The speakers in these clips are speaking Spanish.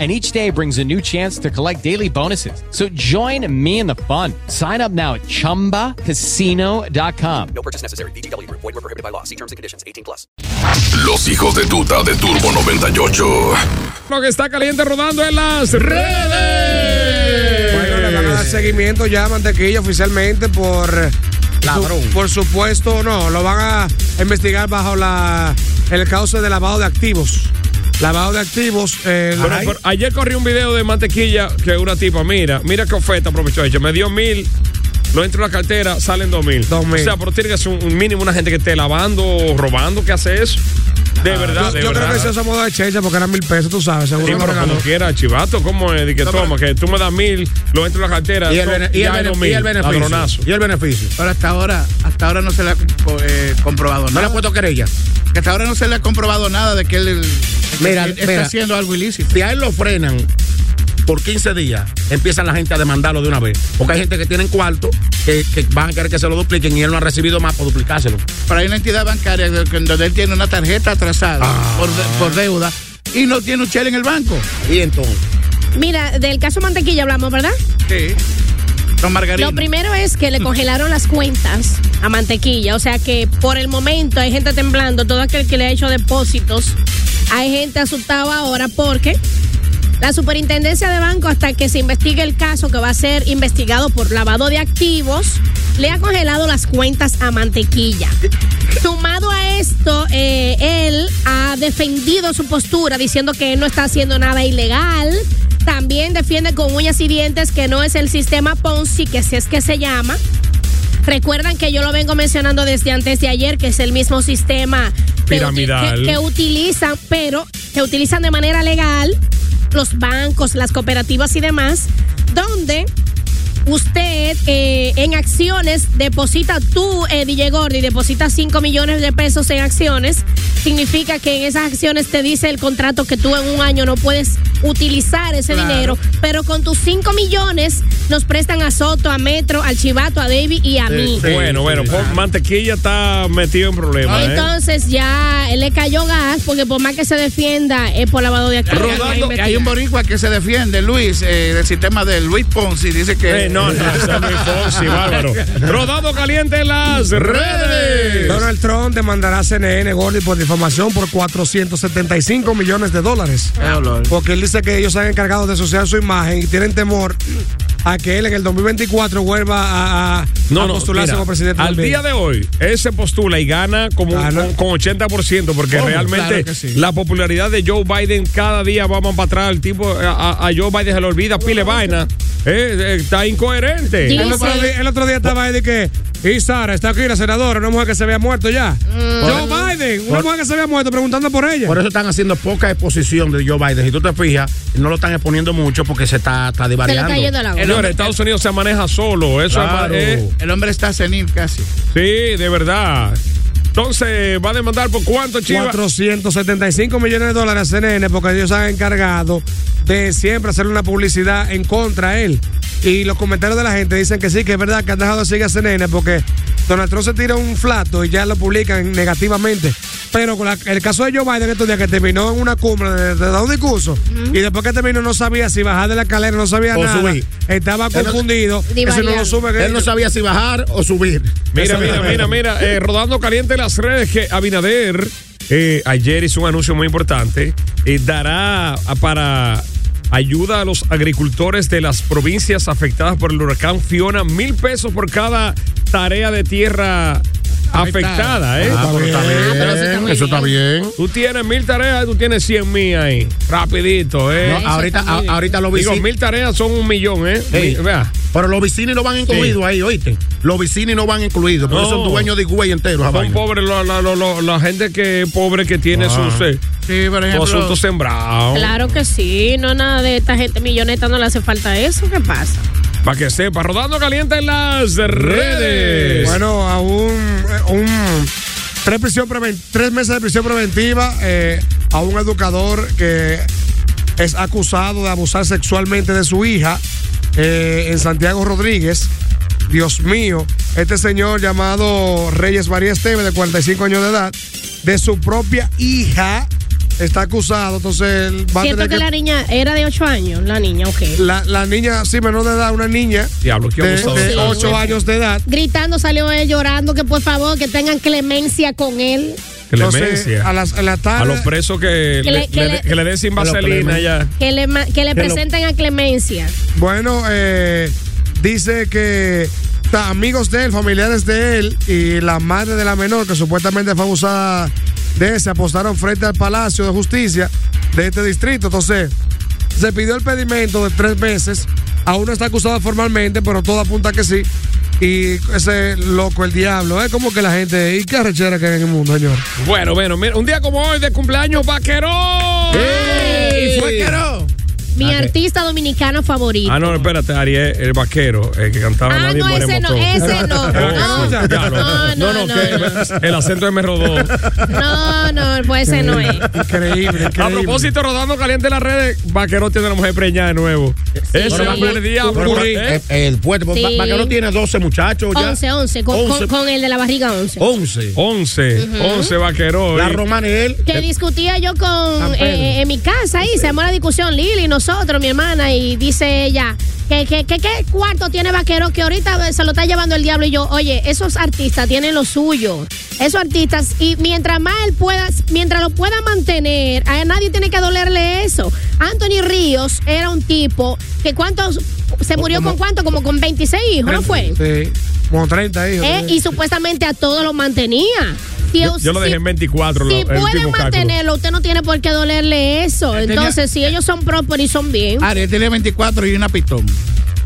And each day brings a new chance to collect daily bonuses. So join me in the fun. Sign up now at chumbacasino.com. No purchase necessary. VGW Group. Void were prohibited by law. See terms and conditions. 18 plus. Los hijos de tuta de Turbo 98. Lo que está caliente rodando en las redes. Bueno, le van a dar seguimiento ya a Mantequilla oficialmente por. Ladrón. su- por supuesto, no, lo van a investigar bajo la el cauce de lavado de activos. Lavado de activos. eh, pero ayer corrí un video de mantequilla que una tipa, mira, mira qué oferta aprovechó ella. Me dio mil, lo entro en la cartera, salen dos mil. Dos mil. O sea, pero tiene que ser un, un mínimo una gente que esté lavando o robando que hace eso. De verdad, yo de yo creo verdad. que eso es modo de checha porque eran mil pesos, tú sabes, seguro Sí, pero como quiera, chivato, ¿cómo es? De que toma, que tú me das mil, lo entro en la cartera, Y el, bene- y el bene- y beneficio. ladronazo. Y el beneficio. Pero hasta ahora, hasta ahora no se le ha co- eh, comprobado No le nada. ha puesto querella. Que hasta ahora no se le ha comprobado nada de que él Mira, está mira. haciendo algo ilícito. Si a él lo frenan por 15 días, empiezan la gente a demandarlo de una vez. Porque hay gente que tienen cuarto que, que van a querer que se lo dupliquen y él no ha recibido más por duplicárselo. Pero hay una entidad bancaria donde él tiene una tarjeta atrasada Ah. por, de- por deuda y no tiene un chel en el banco. Y entonces, Mira, del caso Mantequilla hablamos, ¿verdad? Sí. Don Margarino. Lo primero es que le congelaron las cuentas a Mantequilla. O sea que por el momento hay gente temblando. Todo aquel que le ha hecho depósitos. Hay gente asustada ahora porque la superintendencia de banco, hasta que se investigue el caso que va a ser investigado por lavado de activos, le ha congelado las cuentas a Mantequilla. Sumado a esto, eh, él ha defendido su postura diciendo que él no está haciendo nada ilegal. También defiende con uñas y dientes que no es el sistema Ponzi, que si es que se llama. Recuerdan que yo lo vengo mencionando desde antes de ayer, que es el mismo sistema que, Piramidal. que- que utilizan, pero que utilizan de manera legal los bancos, las cooperativas y demás, donde usted eh, en acciones deposita tú, eh, DJ Gordy, deposita 5 millones de pesos en acciones, significa que en esas acciones te dice el contrato que tú en un año no puedes utilizar ese Claro. dinero, pero con tus 5 millones nos prestan a Soto, a Metro, al Chivato, a David y a mí. bueno, bueno, pues mantequilla está metido en problemas. ¿eh? Entonces ya él le cayó gas porque por más que se defienda es por lavado de activos. Rodando, Hay que Hay un boricua que se defiende, Luis, eh, del sistema de Luis Ponzi. Dice que. Eh, no, no, muy Fonsi, bárbaro. Rodado caliente en las redes. Donald Trump demandará a CNN Gordy por difamación por 475 millones de dólares. Porque él dice que ellos se han encargado de asociar su imagen y tienen temor a que él en el 2024 vuelva a, a- No, a no, postularse mira, como presidente. al también. día de hoy, él se postula y gana como un- con, con 80%, porque ¿Cómo? realmente Claro que sí. la popularidad de Joe Biden cada día vamos para atrás. El tipo, a, Joe Biden se le olvida pile vaina. Eh, eh, está incoherente. Sí. El otro, día, el otro día estaba ahí de que, y Sara, está aquí la senadora, una mujer que se había muerto ya. Joe Biden, una mujer que se había muerto preguntando por ella. por eso están haciendo poca exposición de Joe Biden. Si tú te fijas, no lo están exponiendo mucho porque se está, está Se divariando. está yendo la voz. Señores, Estados Unidos se maneja solo. Eso Claro. es. El hombre está senil casi. sí, de verdad. Entonces, ¿va a demandar por cuánto, Chiva? 475 millones de dólares a CNN porque ellos se han encargado de siempre hacer una publicidad en contra de él. Y los comentarios de la gente dicen que sí, que es verdad que han dejado de seguir a CNN porque Donald Trump se tira un flato y ya lo publican negativamente. Pero con la- el caso de Joe Biden estos días que terminó en una cumbre de, de un discurso y después que terminó no sabía si bajar de la escalera, no sabía O nada. subir. Estaba Él no- confundido. Eso no Divariando. lo sube. Él no sabía si bajar o subir. Mira, mira, mira, mira, eh, rodando caliente en las redes que Abinader eh, ayer hizo un anuncio muy importante. eh, dará para ayuda a los agricultores de las provincias afectadas por el huracán Fiona. Mil pesos por cada tarea de tierra afectada, ¿eh? Ah, pero está bien. Pero eso está muy Eso está bien. Tú tienes mil tareas, tú tienes cien mil ahí. Rapidito, ¿eh? No, ahorita, a- ahorita los Digo, vecinos. mil tareas son un millón, ¿eh? Mi- Vea. Pero los vecinos no van incluidos ahí, oíste. Los vecinos no van incluidos, porque No. son dueños de güey entero. Son vaina. pobres, la, la- la- la- la gente que pobre que tiene Ah. sus, eh, Sí, por ejemplo. asuntos sembrados. Claro que sí, no nada de esta gente milloneta no le hace falta eso, ¿qué pasa? Para que sepa, rodando caliente en las redes. Bueno, a un, eh, tres meses de prisión preventiva eh, a un educador que es acusado de abusar sexualmente de su hija eh, en Santiago Rodríguez. Dios mío, este señor llamado Reyes María Esteve, de 45 años de edad, de su propia hija, está acusado. Entonces, él va a Siento tener que, que. la niña era de 8 años, la niña, ok. La, la niña, sí, menor de edad, una niña Diablo, qué de, abusador. de Sí. 8 años de edad. Gritando salió él llorando que por favor que tengan clemencia con él. Entonces, Clemencia. a, las, a la A los presos que, Que le, le- que le- le- que le den sin vaselina ya. Que le, que le Que lo- presenten a clemencia. Bueno, eh, dice que ta- amigos de él, familiares de él y la madre de la menor, que supuestamente fue abusada de se apostaron frente al Palacio de Justicia de este distrito. Entonces, se pidió el pedimento de tres meses. Aún no está acusado formalmente, pero todo apunta que sí. Y ese loco, el diablo, es como que la gente. ¿Y qué arrechera que hay en el mundo, señor? Bueno, bueno, mira, un día como hoy de cumpleaños, vaquerón. ¡Ey! ¿Fue que no? Mi Ah, artista dominicano favorito. Ah, no, espérate, Ariel, el vaquero, el que cantaba Ah, Nadie no, muere ese no, ese no. Oh, No, sí, no, no, no, no, el acento me rodó. No, no, pues ese no es. Increíble, A increíble. propósito, rodando caliente en las redes, Vaquero tiene una mujer preñada de nuevo. Ese Pero hombre va- diablo. Pero, ¿eh? eh, el puente, Sí. ¿para que no tiene 12 muchachos ya? 11, 11, con, con- 11. con el de la barriga 11. 11. 11, 11 vaquero. La y- Romanel. Que discutía yo con eh, en mi casa ahí, se llamó la discusión Lili, nosotros, mi hermana, y dice ella que, que, que, ¿qué cuarto tiene vaquero que ahorita se lo está llevando el diablo y yo, oye, esos artistas tienen lo suyo, esos artistas, y mientras más él pueda, mientras lo pueda mantener, a nadie tiene que dolerle eso. Anthony Ríos era un tipo que cuántos, se murió con cuánto, como con 26 hijos, ¿no fue? Sí, como 30 hijos. Eh, y supuestamente a todos los mantenía. Si Yo, lo dejé si- en 24. lo- si pueden mantenerlo, usted no tiene por qué dolerle eso. tenía- Entonces, si ellos son prósperos y son bien. Ariel tiene 24 y una pistón.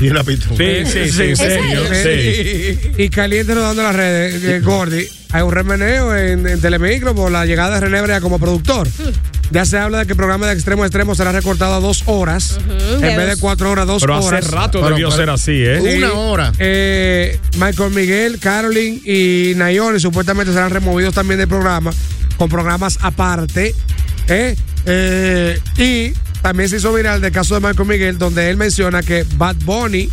Y una pistola. Sí, sí, sí, ¿En serio, serio? sí. Y caliente rodando las redes, eh, Gordy. Hay un remeneo en, en Telemicro por la llegada de René Brea como productor. Ya se habla de que el programa de extremo a extremo será recortado a dos horas. En vez de cuatro horas, dos Pero hace horas. rato Pero- debió pero- ser así, ¿eh? Una hora. Eh, Michael Miguel, Caroline y Nayori supuestamente serán removidos también del programa, con programas aparte. ¿eh? Eh, y también se hizo viral del caso de Michael Miguel, donde él menciona que Bad Bunny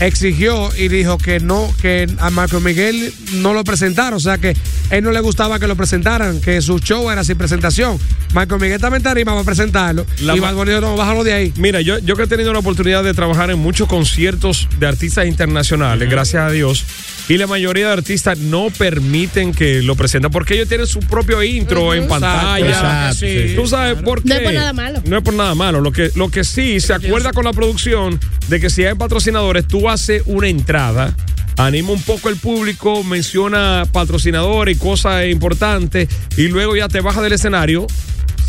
exigió y dijo que no, que a Michael Miguel no lo presentaron, o sea que él no le gustaba que lo presentaran, que su show era sin presentación. Michael Miguel también está arriba para presentarlo. La y Bad Bunny dijo, no, bájalo de ahí. Mira, yo, yo que he tenido la oportunidad de trabajar en muchos conciertos de artistas internacionales, gracias a Dios, y la mayoría de artistas no permiten que lo presenten porque ellos tienen su propio intro en pantalla. exacto, sí, Tú sabes por qué. No es por nada malo. No es por nada malo. Lo que, lo que sí se acuerda con la producción de que si hay patrocinadores, tú haces una entrada. Anima un poco el público, menciona patrocinadores y cosas importantes, y luego ya te baja del escenario,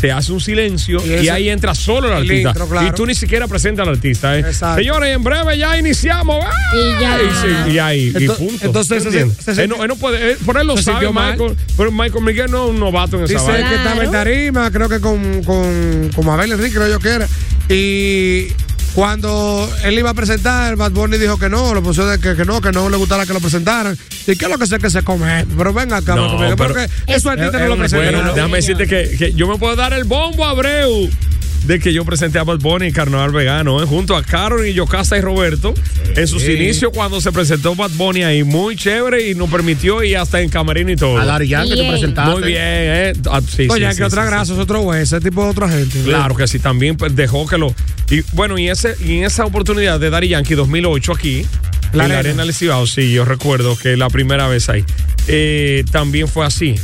se hace un silencio Y ahí entra solo el el artista. intro, claro. Y tú ni siquiera presentas al artista. ¿eh? Exacto. Señores, en breve ya iniciamos. ¡Ah! Y ya. Y, y ahí, y Ento- punto. entonces, ¿Tú se- entiendes? se- se- él, no, él no puede, él- por él lo se sabe, sintió mal. Michael, pero Michael Miguel no es un novato en esa Dice vaina. que estaba en tarima, creo que con, con, con Mabel Enrique, creo yo que era. Y cuando él iba a presentar, Bad Bunny dijo que no, lo puso de que, que no, que no le gustara que lo presentaran. ¿Y qué es lo que sé que se come? Pero venga acá, No, pero- porque eso artista no lo Bueno, presenta. déjame decirte que, que yo me puedo dar el bombo a Abreu. De que yo presenté a Bad Bunny en Carnaval Vegano, ¿eh? junto a Carol y Yocasta y Roberto, en sus inicios cuando se presentó Bad Bunny ahí, muy chévere y nos permitió ir hasta en camerino y todo. A Dari Yankee te presentaste. Muy bien, ¿eh? Ah, sí, Oye, sí, que sí, otra sí, grasa, es otro güey, ese tipo de otra gente. Claro que sí, también pues, dejó que lo. Y bueno, y, ese, y en esa oportunidad de Dari Yankee 2008 aquí, La en la arena. Arena del Cibao, sí, yo recuerdo que la primera vez ahí, eh, también fue así.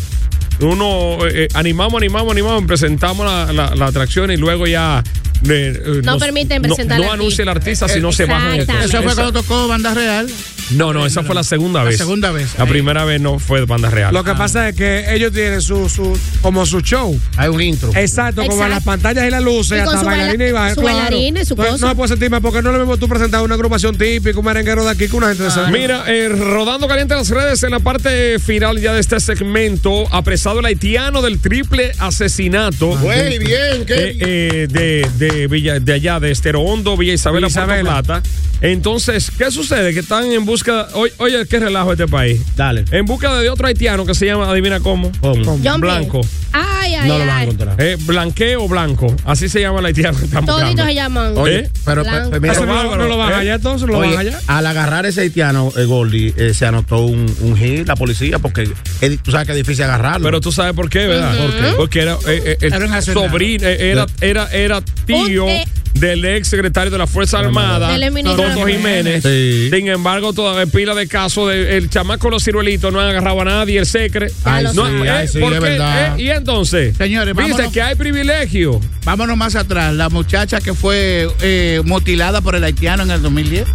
Uno, eh, eh, animamos, animamos, animamos, presentamos la, la- la atracción y luego ya. Eh, eh, No nos- permiten no- presentar No, al anuncia el artista. si no se bajan. el- Exactamente. Eso fue esa- cuando tocó Banda Real. No, no, esa fue la segunda La vez. segunda vez. La Ahí. primera vez no fue de banda real. Lo que pasa es que ellos tienen su, su como su show. Hay un intro. Exacto, como las pantallas y las luces, Y hasta su bailarines baila- y va- su claro. bailarines, su cosa. No me puedo sentir mal porque no es lo mismo tú presentar una agrupación típica, un merenguero de aquí que una gente de esa. Mira, eh, rodando caliente las redes en la parte final ya de este segmento, apresado el haitiano del triple asesinato. Güey, bien, qué Eh, eh, de, de, Villa, de allá, de Estero Hondo, Villa Isabela, Villa Puerto Isabela. Plata. Entonces, ¿qué sucede? Que están en busca. Oye, oye qué relajo este país. Dale. En busca de otro haitiano que se llama, adivina cómo. Blanco. Blanc. Ay, ay, No lo van a ay. encontrar. Eh, blanqueo blanco. Así se llama el haitiano que están Toditos se llaman. Oye, ¿Eh? pero, Blanco. pero mira, Eso no, bárbaro, no lo van ¿eh? allá entonces, lo Oye, van allá. al agarrar ese haitiano, eh, Goldie, eh, se anotó un, un hit, la policía, porque es- tú sabes que es difícil agarrarlo. Pero tú sabes por qué, ¿verdad? ¿Por qué? Porque era, eh, eh, el sobrino, eh, era, era, era tío Un, eh, del ex secretario de la Fuerza Armada, Del Toto de- Jiménez. Sí. Sin embargo, todavía pila de casos de el chamaco los ciruelitos no han agarrado a nadie, el secre. Ay, No, sí, eh, ay, sí, ¿por es qué? verdad. Eh, y entonces, Señores, dice vámonos. que hay privilegio. Vámonos más atrás. La muchacha que fue eh, mutilada por el haitiano en el 2010.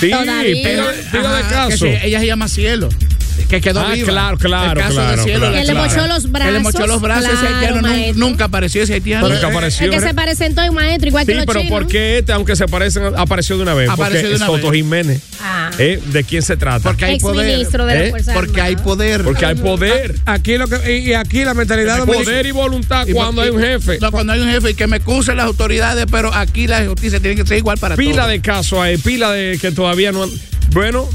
Sí, Todavía. pila, pila de caso. se- ella se llama Cielo. Que quedó Ah, viva. claro, claro, El caso claro, de Cielo. claro, la Que le mochó los brazos. Que le mochó los brazos. ese Claro, haitiano nun- maestro. nunca apareció ese haitiano. Nunca apareció. El que se presentó en maestro, igual Sí, que los pero chinos. ¿por qué este, aunque se parecen, apareció de una vez? Apareció Porque de es una Soto vez. Jiménez. Ah. ¿Eh? ¿De quién se trata? Porque hay Ex poder. ministro de ¿Eh? la Fuerza Porque hay poder. Porque hay poder. Aquí lo que, y, y aquí la mentalidad Poder y voluntad Y- cuando hay un jefe. No, cuando hay un jefe y que me excusen las autoridades, pero aquí la justicia tiene que ser igual para Pila todos. de casos hay, pila de que todavía no han. Bueno,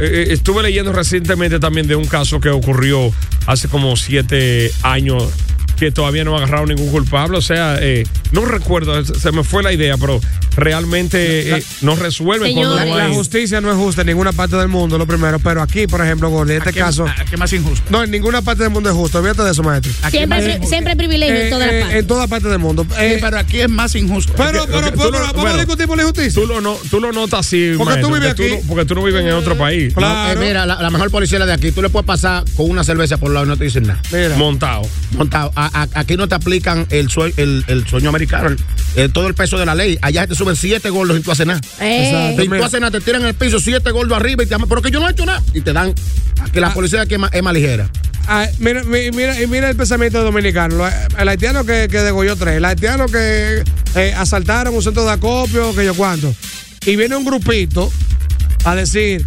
eh, eh, estuve leyendo recientemente también de un caso que ocurrió hace como siete años que todavía no ha agarrado ningún culpable. O sea, eh, no recuerdo, se me fue la idea, pero realmente eh, no resuelven Señor. cuando no La hay. justicia no es justa en ninguna parte del mundo, lo primero. Pero aquí, por ejemplo, Gordy, en este caso. aquí más injusto. No, en ninguna parte del mundo es justo. Olvídate de eso, maestro. Siempre, siempre privilegio Eh, en todas eh, las partes. en toda parte del mundo. Sí, Eh, pero aquí es más injusto. pero, pero, pero, tú lo- vamos bueno. a discutir por la injusticia. Tú lo, no, tú lo notas así, Porque tú maestro, vives que aquí. no- porque tú no vives en otro país. Claro. Eh, mira, la, la mejor policía es la de aquí. Tú le puedes pasar con una cerveza por un lado y no te dicen nada. Mira. Montado. Montado. A- a- aquí no te aplican el, sue- el, el sueño americano, el- el- todo el peso de la ley. Allá te suben siete gordos y tú haces nada. Eh, Exacto. Si tú haces nada, te tiran en el piso siete gordos arriba y te llaman, pero que yo no he hecho nada. Y te dan que la policía aquí es más, es más ligera. Ah, mira, el pensamiento dominicano. El haitiano que, que degolló tres, el haitiano que eh, asaltaron un centro de acopio, que yo cuánto. Y viene un grupito a decir,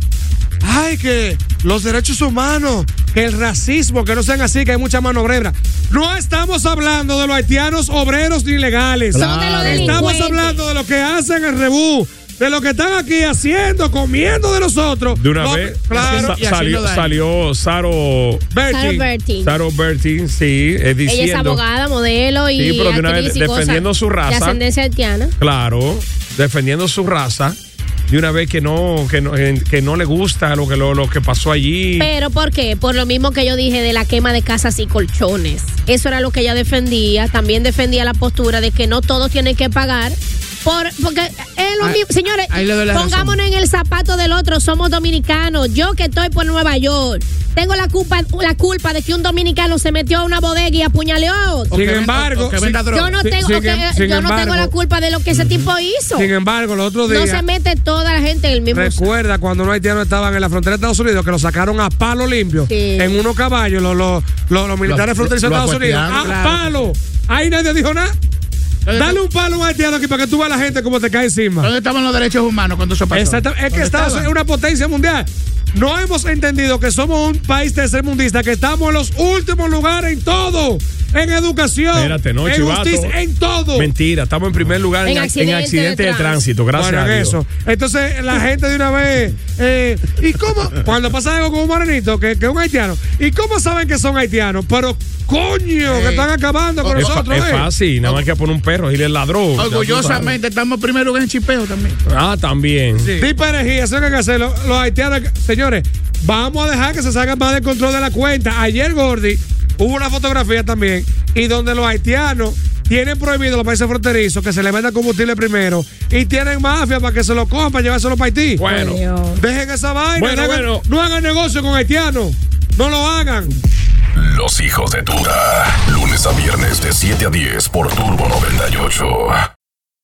ay, que los derechos humanos, que el racismo, que no sean así, que hay mucha mano obrera. No estamos hablando de los haitianos obreros ni legales. Estamos hablando de lo que hacen el rebú. De lo que están aquí haciendo, comiendo de nosotros. De una No, vez Claro. sa- salió, Saro, Bertin. Saro Bertin, sí, eh, diciendo. Ella es abogada, modelo y Sí, pero de una vez defendiendo su raza. De ascendencia haitiana. Claro, defendiendo su raza. De una vez que no, que no, que no le gusta lo que, lo, lo que pasó allí. Pero ¿por qué? Por lo mismo que yo dije de la quema de casas y colchones. Eso era lo que ella defendía. También defendía la postura de que no todos tienen que pagar. Por, porque es lo mismo. Señores, ahí le doy la razón. pongámonos en el zapato del otro. Somos dominicanos. Yo que estoy por Nueva York. Tengo la culpa, la culpa de que un dominicano se metió a una bodega y apuñaleó a otro. O Sin embargo. Yo no tengo, sin em- sin yo no tengo la culpa de lo que ese tipo hizo. Sin embargo, los otros No días. se mete toda la gente en el mismo saco. Recuerda cuando unos haitianos estaban en la frontera de Estados Unidos que lo sacaron a palo limpio Sí. en unos caballos, los, los, los, los militares fronterizos de Estados Unidos. A claro. palo. Ahí nadie dijo nada. Dale un palo a haitiano aquí para que tú veas a la gente cómo te cae encima. ¿Dónde estaban los derechos humanos cuando eso pasó? Exacto. Es que ¿Dónde Estados? Unidos es una potencia mundial. No hemos entendido que somos un país tercermundista, que estamos en los últimos lugares en todo. En educación, Espérate, no, en chivato. justicia, en todo. Mentira, estamos en primer lugar en, En ac- en accidente accidente de de tránsito. Gracias Bueno, a en Dios. eso. Entonces la gente de una vez. eh, ¿Y cómo? Cuando pasa algo con un morenito, que, que es un haitiano. ¿Y cómo saben que son haitianos? Pero coño, que están acabando con Es, fa- nosotros. es eh. fácil, nada más que poner un perro y le ladrón. Orgullosamente estamos primero en el chipeo también. Ah, también. De energía, eso es lo que hay que hacer. Los, los haitianos, señores, vamos a dejar que se salgan más del control de la cuenta. Ayer, Gordy, hubo una fotografía también, y donde los haitianos tienen prohibido los países fronterizos que se le venda combustible primero y tienen mafia para que se lo cojan para llevárselo para Haití. Bueno, Dejen esa vaina. Bueno, dejen- bueno. No hagan negocio con haitianos. No lo hagan. Los hijos de Tuta. Lunes a viernes de 7 a 10 por Turbo 98.